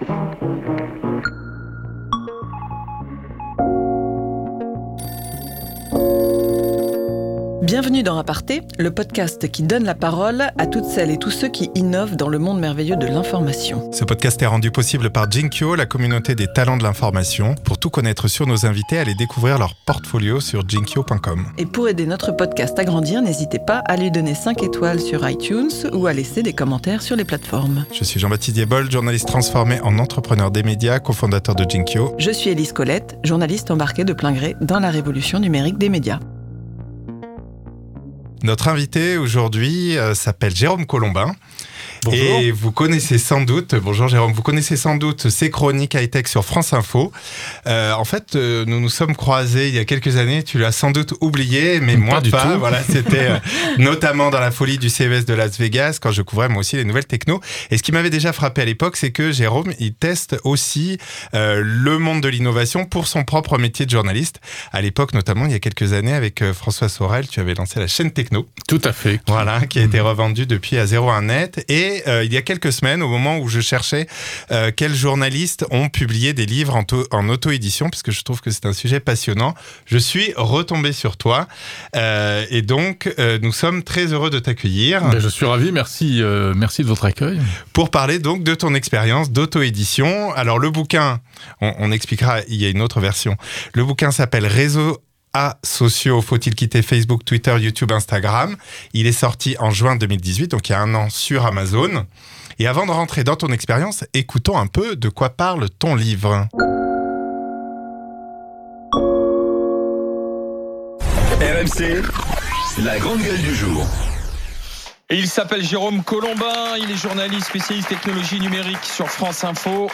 Thank you. Bienvenue dans Aparté, le podcast qui donne la parole à toutes celles et tous ceux qui innovent dans le monde merveilleux de l'information. Ce podcast est rendu possible par Jinkyo, la communauté des talents de l'information. Pour tout connaître sur nos invités, allez découvrir leur portfolio sur jinkyo.com. Et pour aider notre podcast à grandir, n'hésitez pas à lui donner 5 étoiles sur iTunes ou à laisser des commentaires sur les plateformes. Je suis Jean-Baptiste Diebol, journaliste transformé en entrepreneur des médias, cofondateur de Jinkyo. Je suis Elise Colette, journaliste embarquée de plein gré dans la révolution numérique des médias. Notre invité aujourd'hui euh, s'appelle Jérôme Colombin. Et vous connaissez sans doute, bonjour Jérôme, vous connaissez sans doute ces chroniques high-tech sur France Info. Euh, en fait, euh, nous nous sommes croisés il y a quelques années, tu l'as sans doute oublié, mais moi du pas. tout. Voilà, c'était euh, notamment dans la folie du CES de Las Vegas, quand je couvrais moi aussi les nouvelles techno. Et ce qui m'avait déjà frappé à l'époque, c'est que Jérôme, il teste aussi le monde de l'innovation pour son propre métier de journaliste. À l'époque, notamment il y a quelques années, avec François Sorel, tu avais lancé la chaîne Techno. Tout à fait. Voilà, qui a été revendu depuis à 01 net. Euh, il y a quelques semaines, au moment où je cherchais euh, quels journalistes ont publié des livres en, to- en auto-édition, puisque je trouve que c'est un sujet passionnant, je suis retombé sur toi. Euh, et donc, nous sommes très heureux de t'accueillir Ben, je suis ravi, merci, merci de votre accueil. pour parler donc de ton expérience d'auto-édition. Alors, le bouquin, on, on expliquera, il y a une autre version. Le bouquin s'appelle Réseau à sociaux, faut-il quitter Facebook, Twitter, YouTube, Instagram? Il est sorti en juin 2018, donc il y a un an sur Amazon. Et avant de rentrer dans ton expérience, écoutons un peu de quoi parle ton livre. RMC, la grande gueule du jour. Et il s'appelle Jérôme Colombin, il est journaliste spécialiste technologie numérique sur France Info.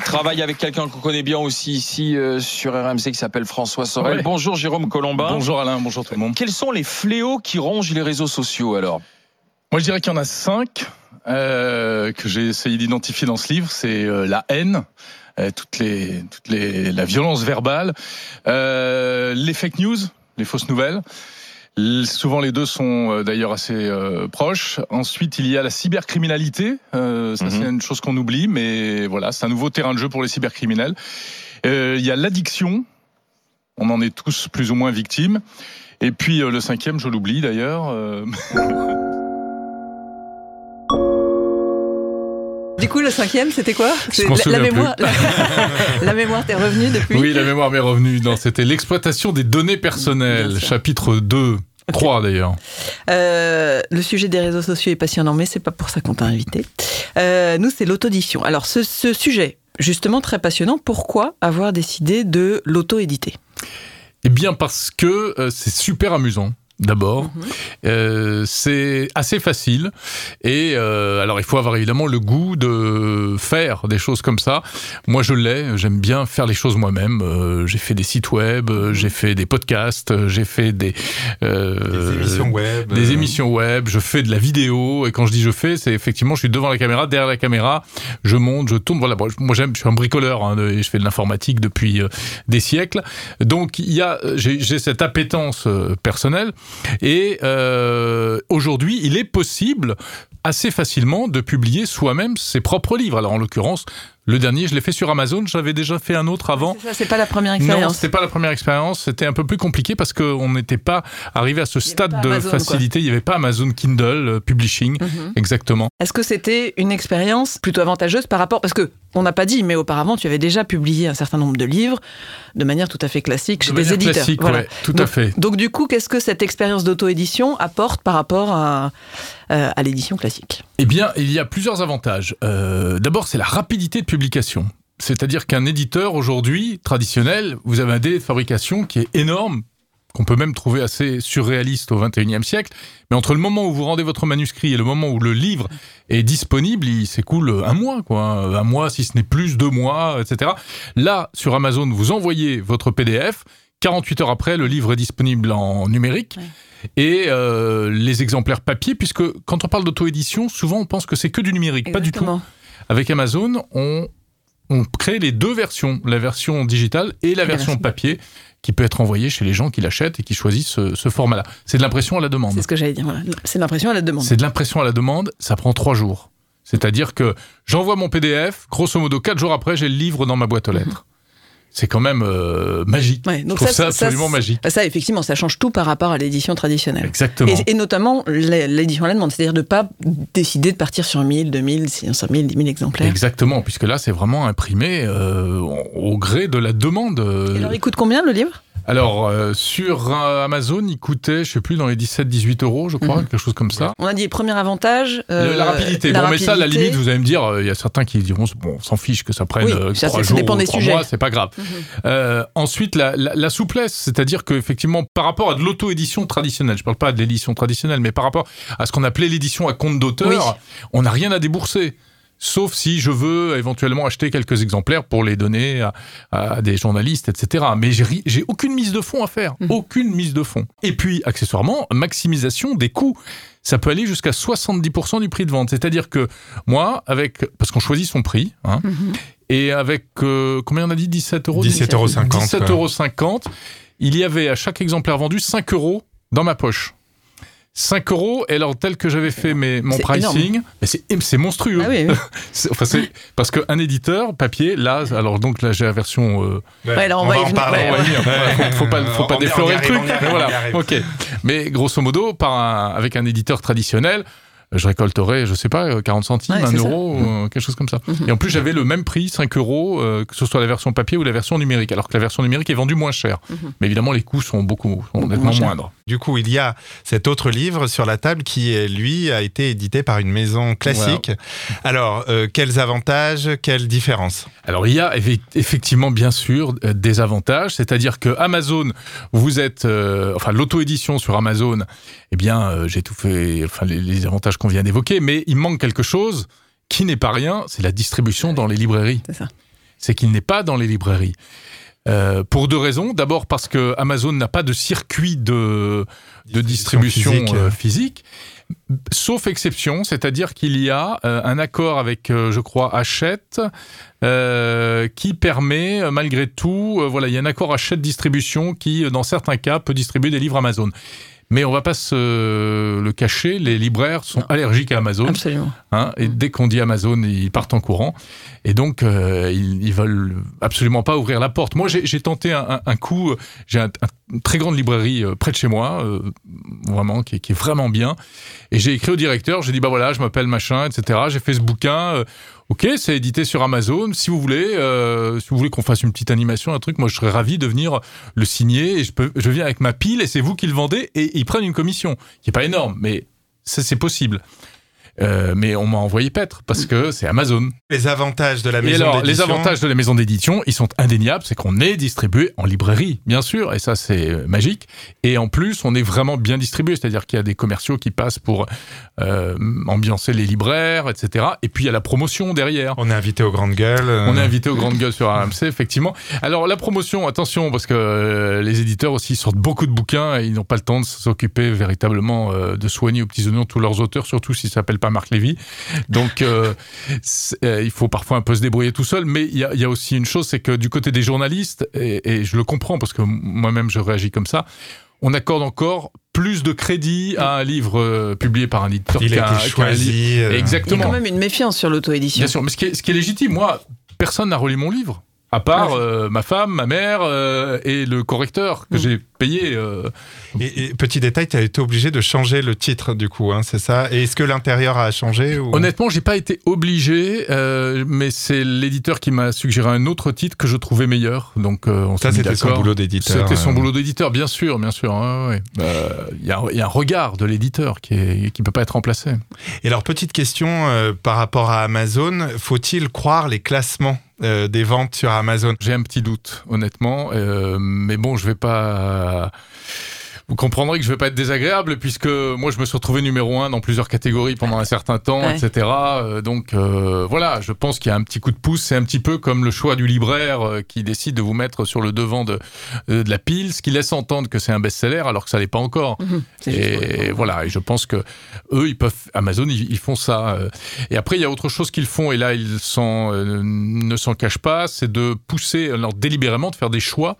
Il travaille avec quelqu'un qu'on connaît bien aussi ici euh, sur RMC qui s'appelle François Sorel. Ouais. Bonjour Jérôme Colombin. Bonjour Alain, bonjour tout le monde. Quels sont les fléaux qui rongent les réseaux sociaux alors? Moi je dirais qu'il y en a cinq euh, que j'ai essayé d'identifier dans ce livre. C'est euh, la haine. euh, toutes les, toutes les, la violence verbale, euh, les fake news, les fausses nouvelles. Souvent les deux sont euh, d'ailleurs assez euh, proches. Ensuite, il y a la cybercriminalité. Euh, ça, Mhm. c'est une chose qu'on oublie, mais voilà, c'est un nouveau terrain de jeu pour les cybercriminels. Euh, il y a l'addiction. On en est tous plus ou moins victimes. Et puis euh, le cinquième, je l'oublie d'ailleurs. coup, le cinquième, c'était quoi la, mémoire. La, la mémoire t'est revenue depuis Oui, la mémoire m'est revenue. C'était l'exploitation des données personnelles, chapitre 2. 3 d'ailleurs. Euh, le sujet des réseaux sociaux est passionnant, mais c'est pas pour ça qu'on t'a invité. Euh, nous, c'est l'autodition. Alors, ce, ce sujet, justement très passionnant, pourquoi avoir décidé de l'auto-éditer? Eh bien parce que euh, c'est super amusant. D'abord, Mhm. Euh, c'est assez facile et euh, alors il faut avoir évidemment le goût de faire des choses comme ça. Moi je l'ai, j'aime bien faire les choses moi-même. Euh, j'ai fait des sites web, euh, j'ai fait des podcasts, euh, j'ai fait des euh, Des émissions web. des émissions web, je fais de la vidéo et quand je dis je fais, c'est effectivement je suis devant la caméra, derrière la caméra, je monte, je tourne. Voilà, moi j'aime, je suis un bricoleur hein, et je fais de l'informatique depuis des siècles. Donc il y a, j'ai j'ai cette appétence personnelle et euh, aujourd'hui il est possible assez facilement de publier soi-même ses propres livres. Alors en l'occurrence, le dernier je l'ai fait sur Amazon, j'avais déjà fait un autre avant. Ça, c'est pas la première Non, expérience. c'était pas la première expérience. C'était un peu plus compliqué parce qu'on n'était pas arrivé à ce stade de Amazon, quoi. facilité. Il n'y avait pas Amazon Kindle euh, Publishing, Mhm. exactement. Est-ce que c'était une expérience plutôt avantageuse par rapport parce que on n'a pas dit, mais auparavant tu avais déjà publié un certain nombre de livres de manière tout à fait classique chez De des éditeurs. classique, Voilà. ouais, tout à fait. Donc du coup, qu'est-ce que cette expérience d'auto-édition apporte par rapport à, euh, à l'édition classique Eh bien, il y a plusieurs avantages. Euh, D'abord, c'est la rapidité de publication. C'est-à-dire qu'un éditeur aujourd'hui traditionnel, vous avez un délai de fabrication qui est énorme, qu'on peut même trouver assez surréaliste au 21e siècle. Mais entre le moment où vous rendez votre manuscrit et le moment où le livre est disponible, il s'écoule un mois, quoi. Un mois, si ce n'est plus, deux mois, etc. Là, sur Amazon, vous envoyez votre PDF. 48 heures après, le livre est disponible en numérique. Et euh, les exemplaires papier, puisque quand on parle d'auto-édition, souvent on pense que c'est que du numérique. Pas du tout. Avec Amazon, on, on crée les deux versions, la version digitale et la version papier, qui peut être envoyée chez les gens qui l'achètent et qui choisissent ce, ce format-là. C'est de l'impression à la demande. C'est ce que j'allais dire. voilà. C'est l'impression à la demande. C'est de l'impression à la demande, ça prend trois jours. C'est-à-dire que j'envoie mon PDF, grosso modo, quatre jours après, j'ai le livre dans ma boîte aux lettres. C'est quand même euh, magique. Ouais, Je donc trouve ça, absolument ça, magique. Ça, effectivement, ça change tout par rapport à l'édition traditionnelle. Exactement. Et, et notamment l'é- l'édition à la demande, c'est-à-dire de ne pas décider de partir sur 1000, 2000, 5000, 10 000 exemplaires. Exactement, puisque là, c'est vraiment imprimé euh, au gré de la demande. euh, Et alors, il coûte combien le livre? Alors, euh, sur euh, Amazon, il coûtait, je sais plus, dans les 17-18 euros, je crois, Mhm. quelque chose comme ça. On a dit premier avantage. Le- euh, la rapidité. la bon, mais ça, à la limite, vous allez me dire, euh, il y a certains qui diront, bon, on s'en fiche que ça prenne Oui, ça, trois ça jours dépend ou des trois sujets. mois, c'est pas grave. Mhm. Ensuite, la, la- la souplesse, c'est-à-dire qu'effectivement, par rapport à de l'auto-édition traditionnelle, je parle pas de l'édition traditionnelle, mais par rapport à ce qu'on appelait l'édition à compte d'auteur, Oui. on n'a rien à débourser. Sauf si je veux éventuellement acheter quelques exemplaires pour les donner à, à des journalistes, etc. Mais j'ai aucune mise de fonds à faire. Mhm. Aucune mise de fonds. Et puis, accessoirement, maximisation des coûts. Ça peut aller jusqu'à 70% du prix de vente. C'est-à-dire que moi, avec, parce qu'on choisit son prix, hein, Mhm. et avec, euh, combien on a dit? 17 euros 17,50 euros. 17,50 euros, il y avait à chaque exemplaire vendu 5 euros dans ma poche. 5 euros, et alors tel que j'avais fait mes, mon pricing, mais c'est monstrueux. Ah oui, oui. Enfin, parce qu'un éditeur papier, là, alors donc là j'ai la version. euh, Ouais, alors on va y en parler. Ouais, on va. Voilà, faut, faut pas, faut pas On on déflorer le truc. on arrive, mais on voilà, ok. Mais grosso modo, par un- avec un éditeur traditionnel, je récolterais, je sais pas, euh, 40 centimes, Ouais, 1 c'est ça. euro, euh, quelque chose comme ça. Mhm. Et en plus, j'avais le même prix, 5 euros, euh, que ce soit la version papier ou la version numérique, alors que la version numérique est vendue moins cher. Mhm. Mais évidemment, les coûts sont beaucoup, sont nettement moins moindres. Du coup, il y a cet autre livre sur la table qui, lui, a été édité par une maison classique. Alors, euh, quels avantages, quelles différences? Alors il y a effe- effectivement bien sûr euh, des avantages, c'est-à-dire que Amazon, vous êtes, euh, enfin l'auto-édition sur Amazon, eh bien euh, j'ai tout fait, enfin les, les avantages qu'on vient d'évoquer, mais il manque quelque chose qui n'est pas rien, c'est la distribution dans les librairies. C'est ça. C'est qu'il n'est pas dans les librairies. Euh, pour deux raisons. D'abord parce que Amazon n'a pas de circuit de, de distribution physique. euh, physique. Sauf exception, c'est-à-dire qu'il y a euh, un accord avec, euh, je crois, Hachette, euh, qui permet, malgré tout, euh, voilà, il y a un accord Hachette-distribution qui, euh, dans certains cas, peut distribuer des livres Amazon. Mais on va pas se le cacher, les libraires sont allergiques à Amazon. Absolument. Hein, et dès qu'on dit Amazon, ils partent en courant. Et donc, euh, ils, ils veulent absolument pas ouvrir la porte. Moi, j'ai j'ai tenté un, un- un coup. J'ai un- un- une très grande librairie euh, près de chez moi, euh, vraiment, qui, est- qui est vraiment bien. Et j'ai écrit au directeur, j'ai dit, bah voilà, je m'appelle machin, etc. J'ai fait ce bouquin. euh, ok, c'est édité sur Amazon. Si vous voulez, euh, si vous voulez qu'on fasse une petite animation, un truc, moi, je serais ravi de venir le signer. Et je, peux, je viens avec ma pile et c'est vous qui le vendez. Et ils prennent une commission, qui est pas énorme, mais c'est possible. Euh, mais on m'a envoyé paître parce que c'est Amazon. Les avantages de la maison alors, les d'édition avantages de la maison d'édition, ils sont indéniables, c'est qu'on est distribué en librairie, bien sûr, et ça c'est euh, magique. Et en plus, on est vraiment bien distribué, c'est-à-dire qu'il y a des commerciaux qui passent pour euh, ambiancer les libraires, etc. Et puis il y a la promotion derrière. On est invité aux grandes gueules. euh, On est invité aux grandes gueules sur RMC, effectivement. Alors la promotion, attention, parce que les éditeurs aussi sortent beaucoup de bouquins et ils n'ont pas le temps de s'occuper véritablement de soigner aux petits oignons tous leurs auteurs, surtout s'ils s'appellent pas Marc Lévy. Donc euh, euh, il faut parfois un peu se débrouiller tout seul. Mais il y a, il y a aussi une chose, c'est que du côté des journalistes, et, et je le comprends parce que moi-même je réagis comme ça, on accorde encore plus de crédit à un livre euh, publié par un éditeur Il qu'à a un- été un livre. choisi. euh, Il y a Exactement. quand même une méfiance sur l'auto-édition. Bien sûr, mais ce qui est, ce qui est légitime, moi, personne n'a relu mon livre. À part Ouais. euh, ma femme, ma mère euh, et le correcteur que Mm. j'ai payé. euh, Et, et petit détail, tu as été obligé de changer le titre du coup, hein, c'est ça? Et est-ce que l'intérieur a changé ou... Honnêtement, j'ai pas été obligé, mais c'est l'éditeur qui m'a suggéré un autre titre que je trouvais meilleur. Donc, on Ça, c'était son boulot d'éditeur. C'était son euh. boulot d'éditeur, bien sûr, bien sûr. ouais. Euh, Il y, a, il y a un regard de l'éditeur qui est qui peut pas être remplacé. Et alors, petite question par rapport à Amazon, faut-il croire les classements? Euh, des ventes sur Amazon J'ai un petit doute, honnêtement, euh, mais bon, je vais pas. Vous comprendrez que je vais pas être désagréable puisque moi je me suis retrouvé numéro un dans plusieurs catégories pendant un certain temps, Ouais. etc. Euh, donc euh, voilà, je pense qu'il y a un petit coup de pouce. C'est un petit peu comme le choix du libraire euh, qui décide de vous mettre sur le devant de, euh, de la pile, ce qui laisse entendre que c'est un best-seller alors que ça l'est pas encore. Pour Et voilà, et je pense que eux, ils peuvent, Amazon, ils, ils font ça. Et après, il y a autre chose qu'ils font, et là, ils euh, ne s'en cachent pas, c'est de pousser, alors délibérément, de faire des choix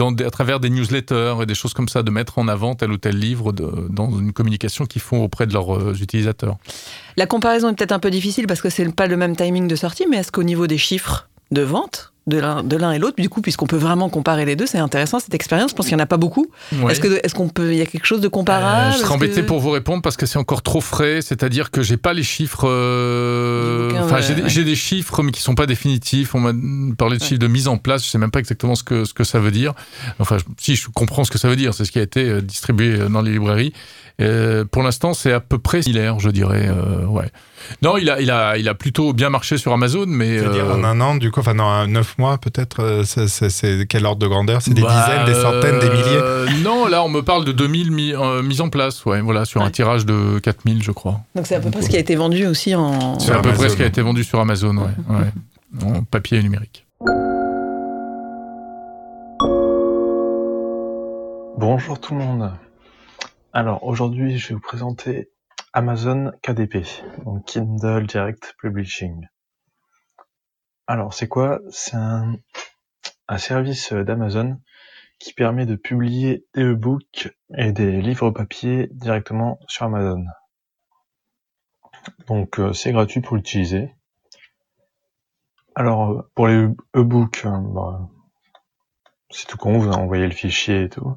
à travers des newsletters et des choses comme ça, de mettre en avant tel ou tel livre dans une communication qu'ils font auprès de leurs euh, utilisateurs. La comparaison est peut-être un peu difficile parce que c'est pas le même timing de sortie, mais est-ce qu'au niveau des chiffres de vente de l'un et l'autre. Du coup, puisqu'on peut vraiment comparer les deux, c'est intéressant cette expérience. Je pense qu'il n'y en a pas beaucoup. Est-ce qu'on est y a quelque chose de comparable? Euh, Je serais embêté pour vous répondre parce que c'est encore trop frais. C'est-à-dire que j'ai pas les chiffres. Euh, enfin, j'ai des chiffres mais qui ne sont pas définitifs. On m'a parlé de ouais. chiffres de mise en place. Je ne sais même pas exactement ce que ce que ça veut dire. Enfin, si je comprends ce que ça veut dire, c'est ce qui a été euh, distribué euh, dans les librairies. Pour l'instant, c'est à peu près similaire, je dirais. ouais. Non, il a, il a, il a plutôt bien marché sur Amazon, mais. C'est-à-dire en un an, du coup, enfin, non, neuf 9 mois peut-être euh, C'est quel ordre de grandeur? C'est des bah, dizaines, des centaines, des milliers? Euh, non, là on me parle de 2000 mis, euh, mises en place, ouais, voilà, sur un tirage de 4000 je crois. Donc c'est à peu près ce qui a été vendu aussi en... C'est à peu près ce qui a été vendu sur Amazon, ouais, ouais, en papier et numérique. Bonjour tout le monde. Alors aujourd'hui, je vais vous présenter Amazon KDP, donc Kindle Direct Publishing. Alors c'est quoi? C'est un, un service d'Amazon qui permet de publier des e-books et des livres papier directement sur Amazon. Donc euh, c'est gratuit pour l'utiliser. Alors euh, pour les e-books, euh, bah, c'est tout con, vous envoyez le fichier et tout.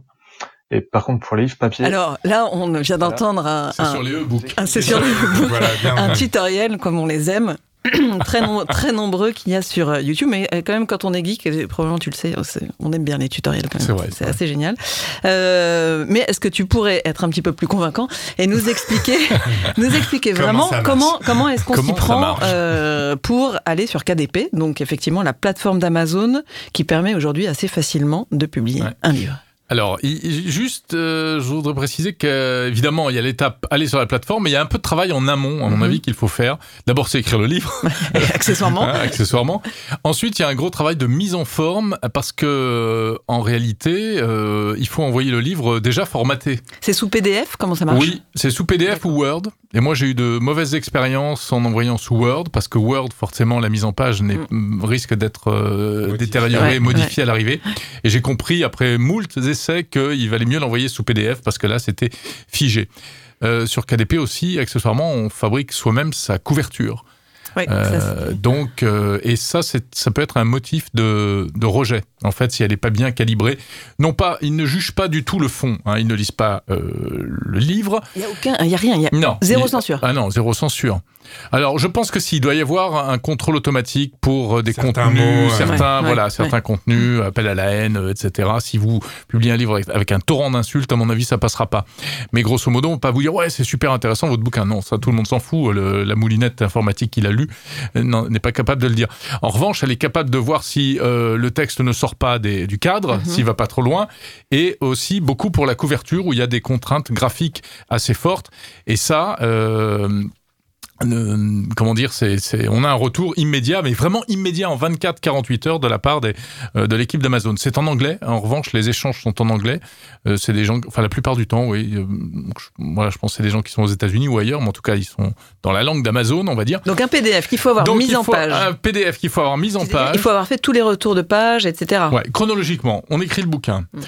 Et par contre, pour les livres papier, Alors là, on vient d'entendre un, C'est un- sur les e-books. un- c'est sur le book, Voilà, bien. un ouais. tutoriel comme on les aime. très, très nombreux qu'il y a sur euh, YouTube, mais euh, quand même quand on est geek, et probablement tu le sais, on aime bien les tutoriels quand même. C'est assez génial. Euh, mais est-ce que tu pourrais être un petit peu plus convaincant et nous expliquer, nous expliquer vraiment comment comment est-ce qu'on s'y prend euh, pour aller sur KDP, donc effectivement la plateforme d'Amazon qui permet aujourd'hui assez facilement de publier Ouais. un livre. Alors, juste, euh, je voudrais préciser qu'évidemment, il y a l'étape aller sur la plateforme, mais il y a un peu de travail en amont, à mon Mhm. avis, qu'il faut faire. D'abord, c'est écrire le livre, accessoirement, hein, accessoirement. Ensuite, il y a un gros travail de mise en forme, parce que, euh, en réalité, euh, il faut envoyer le livre déjà formaté. c'est sous PDF, comment ça marche? Oui, c'est sous PDF ou Word. Et moi, j'ai eu de mauvaises expériences en envoyant sous Word, parce que Word, forcément, la mise en page n'est- risque d'être euh, détériorée, Ouais, modifiée à l'arrivée. Et j'ai compris, après moult essais, qu'il valait mieux l'envoyer sous PDF, parce que là, c'était figé. Euh, sur KDP aussi, accessoirement, on fabrique soi-même sa couverture. Oui, Euh, donc, euh, et ça, c'est, ça peut être un motif de, de rejet. En fait, si elle n'est pas bien calibrée, non pas, ils ne jugent pas du tout le fond. Hein, ils ne lisent pas euh, le livre. il y a aucun, il y a rien, il y a Non. zéro Il- censure. Ah non, zéro censure. Alors, je pense que s'il doit y avoir un contrôle automatique pour des Certains contenus, mots, certains, Ouais, voilà, ouais, certains contenus, appel à la haine, etc. Si vous publiez un livre avec, avec un torrent d'insultes, à mon avis, ça passera pas. Mais grosso modo, on peut pas vous dire ouais, c'est super intéressant votre bouquin. Non, ça, tout le monde s'en fout. Le- la moulinette informatique qu'il a lu euh, n'est pas capable de le dire. En revanche, elle est capable de voir si euh, le texte ne sort pas des- du cadre, Mhm. s'il va pas trop loin, et aussi beaucoup pour la couverture où il y a des contraintes graphiques assez fortes. Et ça. euh, euh, comment dire, c'est, on a un retour immédiat, mais vraiment immédiat en 24-48 heures de la part des, euh, de l'équipe d'Amazon. C'est en anglais. En revanche, les échanges sont en anglais. Euh, c'est des gens, enfin la plupart du temps, oui. euh, donc, je- voilà, je pense que c'est des gens qui sont aux États-Unis ou ailleurs, mais en tout cas, ils sont dans la langue d'Amazon, on va dire. Donc un PDF qu'il faut avoir Donc, mis en page. un PDF qu'il faut avoir mis en page. Il faut avoir fait tous les retours de page, etc. Ouais, chronologiquement, on écrit le bouquin. Mm.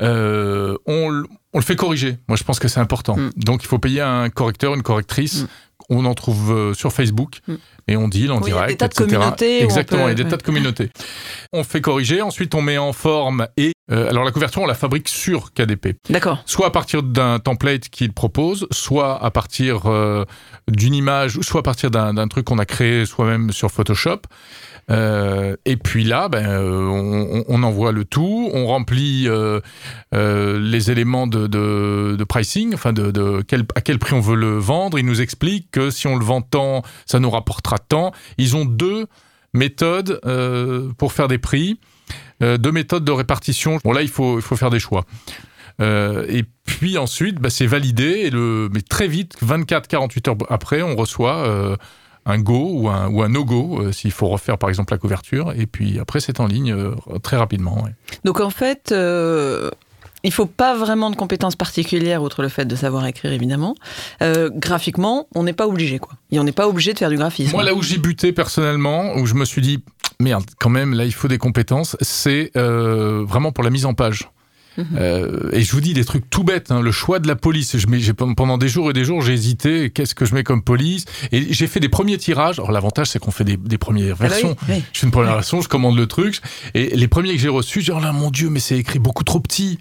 Euh, on, on le fait corriger. Moi, je pense que c'est important. Mm. Donc, il faut payer un correcteur, une correctrice. Mm. On en trouve euh, sur Facebook Mm. Et on deal en Oui, il y a direct, des tas de etc. communautés Exactement, il y a des tas de communautés. On fait corriger, ensuite on met en forme et euh, alors la couverture on la fabrique sur KDP D'accord. soit à partir d'un template qu'il propose, soit à partir euh, d'une image, soit à partir d'un truc qu'on a créé soi-même sur Photoshop. Euh, et puis là, ben, on, envoie le tout, on remplit les éléments de, de, de pricing, enfin de, de quel, à quel prix on veut le vendre. Ils nous expliquent que si on le vend tant, ça nous rapportera tant. Ils ont deux méthodes euh, pour faire des prix, euh, deux méthodes de répartition. Bon là, il faut, il faut faire des choix. Euh, et puis ensuite, bah, c'est validé, et le, mais très vite, 24-48 heures après, on reçoit un go ou un, ou un no-go, s'il faut refaire par exemple la couverture, et puis après c'est en ligne très rapidement. Donc en fait, il faut pas vraiment de compétences particulières, outre le fait de savoir écrire évidemment. Euh, graphiquement, on n'est pas obligé quoi. Et on n'est pas obligé de faire du graphisme. Moi là où j'ai buté personnellement, où je me suis dit, merde, quand même, là, il faut des compétences. C'est euh, vraiment pour la mise en page. Euh, et je vous dis des trucs tout bêtes, hein, le choix de la police. Je mets, pendant des jours et des jours, j'ai hésité. Qu'est-ce que je mets comme police? Et j'ai fait des premiers tirages. Alors l'avantage, c'est qu'on fait des, des premières Ah bah oui, versions. oui. Je fais une première version, je commande le truc. Et les premiers que j'ai reçus, j'ai dit, oh là, mon Dieu, mais c'est écrit beaucoup trop petit.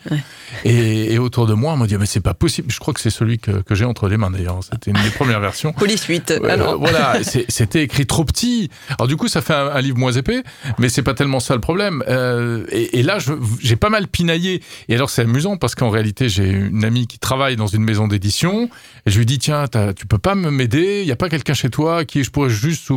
Et, et autour de moi, on m'a dit, mais c'est pas possible. Je crois que c'est celui que, que j'ai entre les mains d'ailleurs. C'était une des premières versions. Police 8. Euh, alors. voilà, c'était écrit trop petit. Alors du coup, ça fait un, un livre moins épais, mais c'est pas tellement ça le problème. Euh, et, et là, j'ai pas mal pinaillé. Et alors, c'est amusant parce qu'en réalité, j'ai une amie qui travaille dans une maison d'édition. Et je lui dis, tiens, tu peux pas me m'aider? Il y a pas quelqu'un chez toi à qui je pourrais juste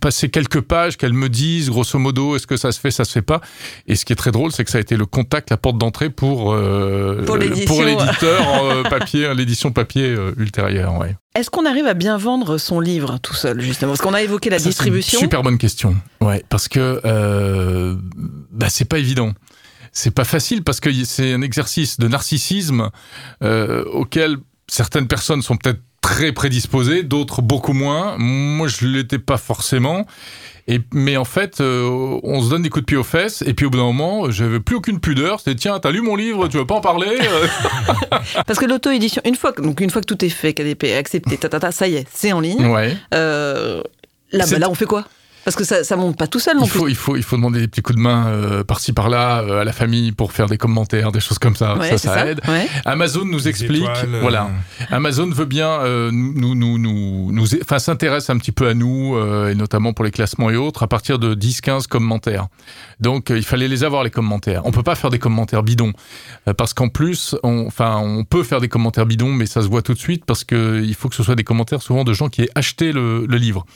passer quelques pages, qu'elle me dise, grosso modo, est-ce que ça se fait, ça se fait pas? Et ce qui est très drôle, c'est que ça a été le contact, la porte d'entrée pour euh, Pour l'édition. l'éditeur euh, papier, l'édition papier euh, ultérieure. Ouais. Est-ce qu'on arrive à bien vendre son livre tout seul, justement? Parce qu'on a évoqué la Ça, c'est une distribution. Super bonne question. Ouais, parce que euh, bah, c'est pas évident. C'est pas facile parce que c'est un exercice de narcissisme euh, auquel certaines personnes sont peut-être très prédisposées, d'autres beaucoup moins. Moi, je l'étais pas forcément. Et, mais en fait, euh, on se donne des coups de pied aux fesses, et puis au bout d'un moment, j'avais plus aucune pudeur. C'était tiens, t'as lu mon livre, tu veux pas en parler Euh, Parce que l'auto-édition, une fois, que- donc une fois que tout est fait, KDP est accepté, ta, ta, ta, ça y est, c'est en ligne. Ouais. Euh, là, bah, là, on fait quoi? Parce que ça, ça monte pas tout seul non Il faut, il, faut, il faut demander des petits coups de main euh, par-ci par-là euh, à la famille pour faire des commentaires, des choses comme ça. Ouais, ça, ça aide. Ouais. Amazon nous Des explique, étoiles, euh, voilà, Amazon veut bien euh, nous, nous, nous, nous, enfin, s'intéresse un petit peu à nous, euh, et notamment pour les classements et autres, à partir de 10-15 commentaires. Donc, euh, il fallait les avoir, les commentaires. On peut pas faire des commentaires bidons, euh, parce qu'en plus, on, enfin, on peut faire des commentaires bidons, mais ça se voit tout de suite, parce que il faut que ce soit des commentaires souvent de gens qui aient acheté le, le livre.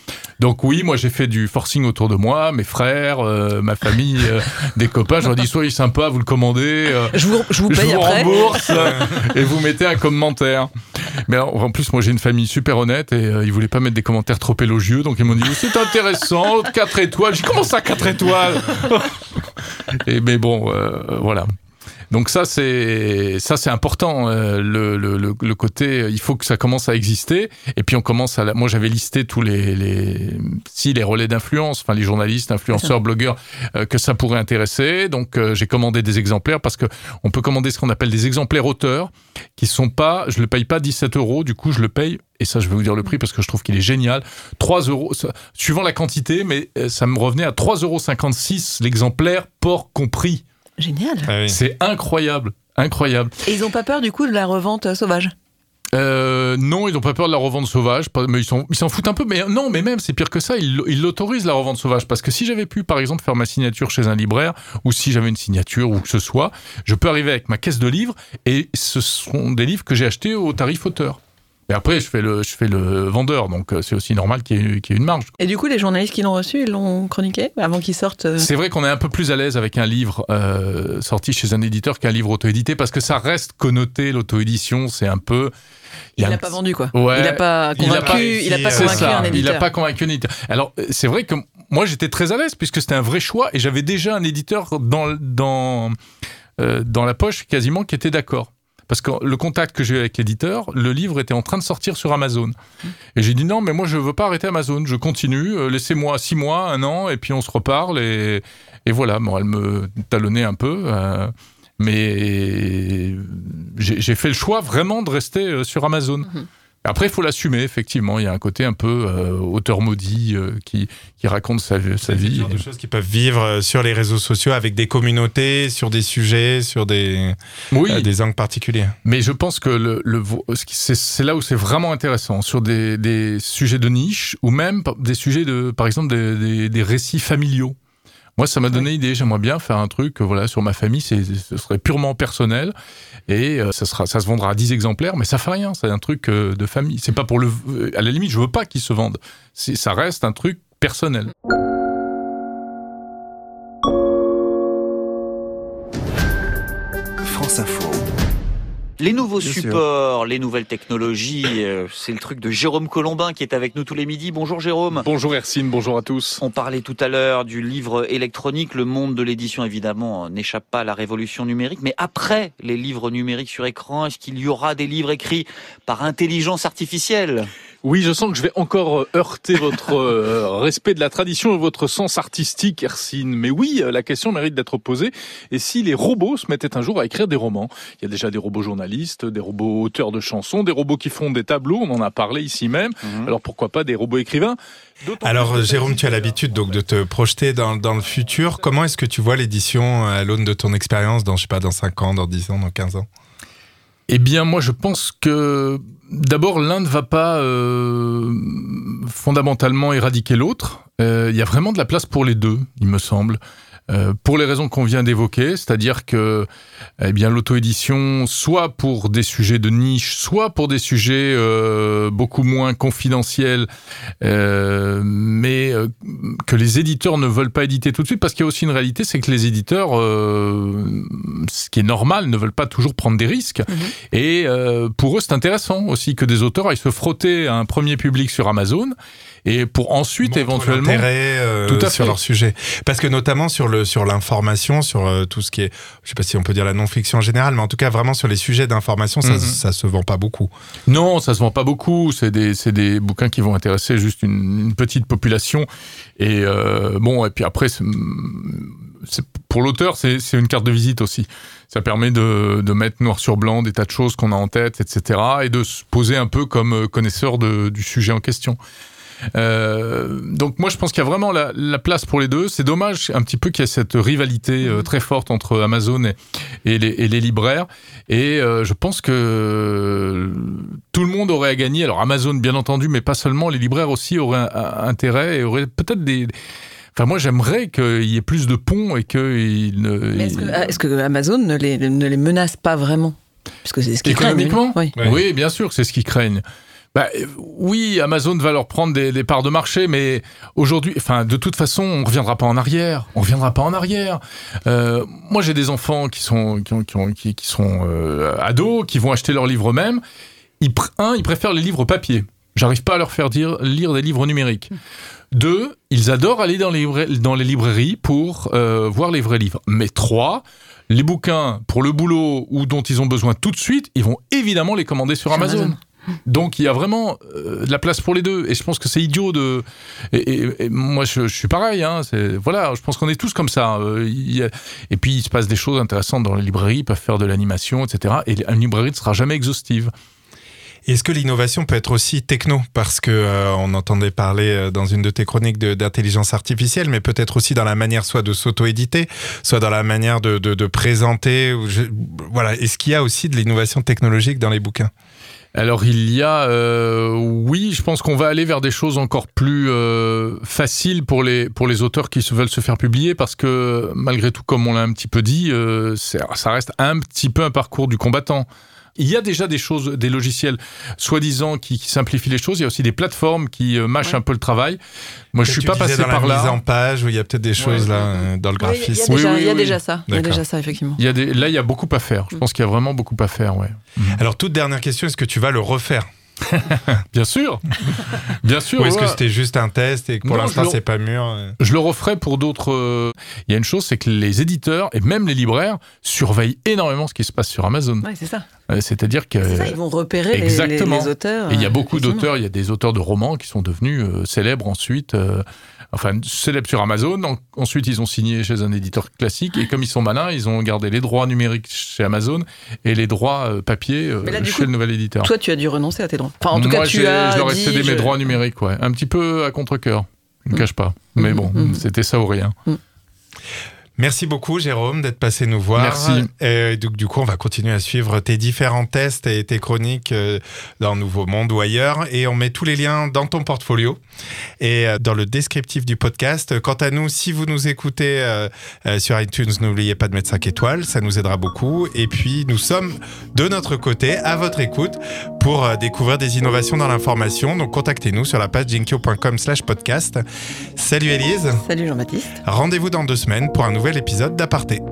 Donc oui, moi j'ai fait du forcing autour de moi, mes frères, euh, ma famille, euh, des copains, je leur dis soyez sympa, vous le commandez. euh, Je vous, je vous je paye vous après. rembourse et vous mettez un commentaire. Mais alors, en plus, moi j'ai une famille super honnête et ils voulaient pas mettre des commentaires trop élogieux, donc ils m'ont dit c'est intéressant, 4 étoiles. J'ai dit comment ça 4 étoiles Et mais bon, voilà. Donc ça c'est ça c'est important euh, le, le, le, le côté euh, il faut que ça commence à exister. Et puis on commence à la- moi j'avais listé tous les, les si les relais d'influence enfin les journalistes influenceurs blogueurs euh, que ça pourrait intéresser. Donc euh, j'ai commandé des exemplaires parce que on peut commander ce qu'on appelle des exemplaires auteurs qui sont pas je le paye pas 17 euros. Du coup je le paye et ça je vais vous dire le prix parce que je trouve qu'il est génial. 3 euros ça- suivant la quantité mais euh, ça me revenait à 3,56 euros l'exemplaire port compris Génial. Ah oui. c'est incroyable, incroyable. Et ils ont pas peur du coup de la revente euh, sauvage? Euh, non, ils n'ont pas peur de la revente sauvage, mais ils s'en ils s'en foutent un peu. Mais non, mais même c'est pire que ça, ils ils l'autorisent la revente sauvage parce que si j'avais pu, par exemple, faire ma signature chez un libraire ou si j'avais une signature ou que ce soit, je peux arriver avec ma caisse de livres et ce sont des livres que j'ai achetés au tarif auteur. Et après, je fais le, je fais le vendeur, donc euh, c'est aussi normal qu'il y, ait- qu'il y ait une marge. Et du coup, les journalistes qui l'ont reçu, ils l'ont chroniqué avant qu'ils sortent euh, C'est vrai qu'on est un peu plus à l'aise avec un livre euh, sorti chez un éditeur qu'un livre auto-édité parce que ça reste connoté l'auto-édition, c'est un peu. Il y a l'a un pas vendu quoi. Ouais, il a pas il a convaincu, pas il a pas, convaincu ça, un il éditeur. n'a pas convaincu un éditeur. Alors, c'est vrai que moi, j'étais très à l'aise puisque c'était un vrai choix et j'avais déjà un éditeur dans, dans, euh, dans la poche quasiment qui était d'accord. Parce que le contact que j'ai eu avec l'éditeur, le livre était en train de sortir sur Amazon. Et j'ai dit non, mais moi je veux pas arrêter Amazon, je continue, euh, laissez-moi six mois, un an, et puis on se reparle. Et, voilà, bon, elle me talonnait un peu. euh, mais j'ai fait le choix vraiment de rester euh, sur Amazon. Après, il faut l'assumer, effectivement. Il y a un côté un peu euh, auteur maudit euh, qui, qui raconte sa, sa C'est vie. genre de choses qui peuvent vivre euh, sur les réseaux sociaux avec des communautés, sur des sujets, sur des, Oui, euh, des angles particuliers. mais je pense que le, le- c'est c'est là où c'est vraiment intéressant, sur des, des sujets de niche ou même des sujets de, par exemple, des, des- des récits familiaux. Moi, ça m'a donné idée. J'aimerais bien faire un truc, voilà, sur ma famille. C'est, ce serait purement personnel et euh, ça sera, ça se vendra à 10 exemplaires, mais ça fait rien. C'est un truc euh, de famille. C'est pas pour le, euh, à la limite, je veux pas qu'il se vende. C'est- Ça reste un truc personnel. Les nouveaux Bien sûr. supports, les nouvelles technologies, euh, c'est le truc de Jérôme Colombin qui est avec nous tous les midis. Bonjour Jérôme. Bonjour Hercine, bonjour à tous. On parlait tout à l'heure du livre électronique. Le monde de l'édition, évidemment, n'échappe pas à la révolution numérique. Mais après les livres numériques sur écran, est-ce qu'il y aura des livres écrits par intelligence artificielle? Oui, je sens que je vais encore euh, heurter votre euh, respect de la tradition et votre sens artistique, Ersine. Mais oui, euh, la question mérite d'être posée. Et si les robots se mettaient un jour à écrire des romans? Il y a déjà des robots journalistes, des robots auteurs de chansons, des robots qui font des tableaux, on en a parlé ici même. Mhm. Alors pourquoi pas des robots écrivains? Alors Jérôme, tu as l'habitude donc de te projeter dans, dans le futur. Comment est-ce que tu vois l'édition à l'aune de ton expérience dans, je sais pas, dans 5 ans, dans 10 ans, dans 15 ans? Eh bien, moi, je pense que d'abord, l'un ne va pas euh, fondamentalement éradiquer l'autre. Euh, Il y a vraiment de la place pour les deux, il me semble. Euh, pour les raisons qu'on vient d'évoquer, c'est-à-dire que eh bien l'auto-édition, soit pour des sujets de niche, soit pour des sujets euh, beaucoup moins confidentiels, euh, mais euh, que les éditeurs ne veulent pas éditer tout de suite, parce qu'il y a aussi une réalité, c'est que les éditeurs, euh, ce qui est normal, ne veulent pas toujours prendre des risques. Et euh, pour eux, c'est intéressant aussi que des auteurs aillent se frotter à un premier public sur Amazon, et pour ensuite éventuellement... euh, Tout à sur fait. leur sujet. Parce que notamment sur le sur l'information, sur euh, tout ce qui est, je sais pas si on peut dire la non-fiction en général, mais en tout cas vraiment sur les sujets d'information, ça, ça se vend pas beaucoup. Non, ça se vend pas beaucoup. C'est des, c'est des bouquins qui vont intéresser juste une, une petite population. Et euh, bon, et puis après, pour l'auteur, c'est une carte de visite aussi. Ça permet de, de mettre noir sur blanc des tas de choses qu'on a en tête, etc. Et de se poser un peu comme euh, connaisseur de- du sujet en question. Euh, donc moi je pense qu'il y a vraiment la, la place pour les deux. C'est dommage un petit peu qu'il y ait cette rivalité euh, très forte entre Amazon et, et, les, et les libraires. Et euh, je pense que tout le monde aurait à gagner. Alors Amazon bien entendu, mais pas seulement. Les libraires aussi auraient un- un- intérêt et auraient peut-être des... Enfin moi j'aimerais qu'il y ait plus de ponts et qu'ils ne... Mais Est-ce que, est-ce que Amazon ne les, ne les menace pas vraiment? Puisque c'est ce qu'ils craignent. Économiquement? Oui. Oui, bien sûr, c'est ce qu'ils craignent. Bah, oui, Amazon va leur prendre des, des parts de marché, mais aujourd'hui, enfin, de toute façon, on reviendra pas en arrière. On reviendra pas en arrière. Euh, moi, j'ai des enfants qui sont qui, ont- qui, ont- qui- qui sont euh, ados, qui vont acheter leurs livres eux-mêmes. Ils, un, ils préfèrent les livres papier. J'arrive pas à leur faire dire, lire des livres numériques. Deux, ils adorent aller dans les, dans les librairies pour euh, voir les vrais livres. Mais trois, les bouquins pour le boulot ou dont ils ont besoin tout de suite, ils vont évidemment les commander sur Sur Amazon. Amazon. Donc il y a vraiment euh, de la place pour les deux. Et je pense que c'est idiot de et, moi je, suis pareil hein, voilà je pense qu'on est tous comme ça euh, et puis il se passe des choses intéressantes dans les librairies ils peuvent faire de l'animation etc et une librairie ne sera jamais exhaustive. Est-ce que l'innovation peut être aussi techno? Parce que euh, on entendait parler dans une de tes chroniques d'intelligence artificielle, mais peut-être aussi dans la manière soit de s'auto-éditer, soit dans la manière de, présenter. voilà. Est-ce qu'il y a aussi de l'innovation technologique dans les bouquins? Alors il y a, euh, oui, je pense qu'on va aller vers des choses encore plus euh, faciles pour les pour les auteurs qui se veulent se faire publier parce que malgré tout, comme on l'a un petit peu dit, euh, ça reste un petit peu un parcours du combattant. Il y a déjà des choses, des logiciels soi-disant qui, qui simplifient les choses. Il y a aussi des plateformes qui euh, mâchent Ouais. un peu le travail. Moi, je suis pas passé dans par la mise là. en page où il y a peut-être des choses là euh, dans le Oui, Il y a graphisme. déjà, Oui, il y a oui, déjà ça. Il y a déjà ça, effectivement. Il y a des, là, il y a beaucoup à faire. Je pense qu'il y a vraiment beaucoup à faire, ouais. Alors toute dernière question, est-ce que tu vas le refaire? Bien sûr, bien sûr. Ou est-ce ouais. que c'était juste un test et que pour Non, l'instant c'est pas mûr euh Je le referai pour d'autres. euh, Il y a une chose, c'est que les éditeurs et même les libraires surveillent énormément ce qui se passe sur Amazon. Ouais, c'est ça. Euh, C'est-à-dire que C'est ça, ils vont repérer les- les, exactement. les auteurs. et il y a beaucoup d'auteurs. Il y a des auteurs de romans qui sont devenus euh, célèbres ensuite. euh, Enfin, célèbres sur Amazon. En- Ensuite, ils ont signé chez un éditeur classique. Et comme ils sont malins, ils ont gardé les droits numériques chez Amazon et les droits euh, papier euh, là, chez coup, le nouvel éditeur. Toi, tu as dû renoncer à tes droits. Enfin, en tout Moi, cas, tu j'ai- as. je leur ai dit, cédé mes droits numériques, ouais. Un petit peu à contre-coeur. Je ne Mm. cache pas. Mais Mhm, bon, mhm. c'était ça ou rien. Merci beaucoup Jérôme d'être passé nous voir. Merci. Et donc du coup on va continuer à suivre tes différents tests et tes chroniques euh, dans Nouveau Monde ou ailleurs et on met tous les liens dans ton portfolio et euh, dans le descriptif du podcast. Quant à nous, si vous nous écoutez euh, sur iTunes, n'oubliez pas de mettre 5 étoiles, ça nous aidera beaucoup. Et puis nous sommes de notre côté à votre écoute pour découvrir des innovations dans l'information. Donc contactez-nous sur la page jinkyo.com slash podcast. Salut Elise, Salut Jean-Baptiste. rendez-vous dans deux semaines pour un épisode d'Aparté.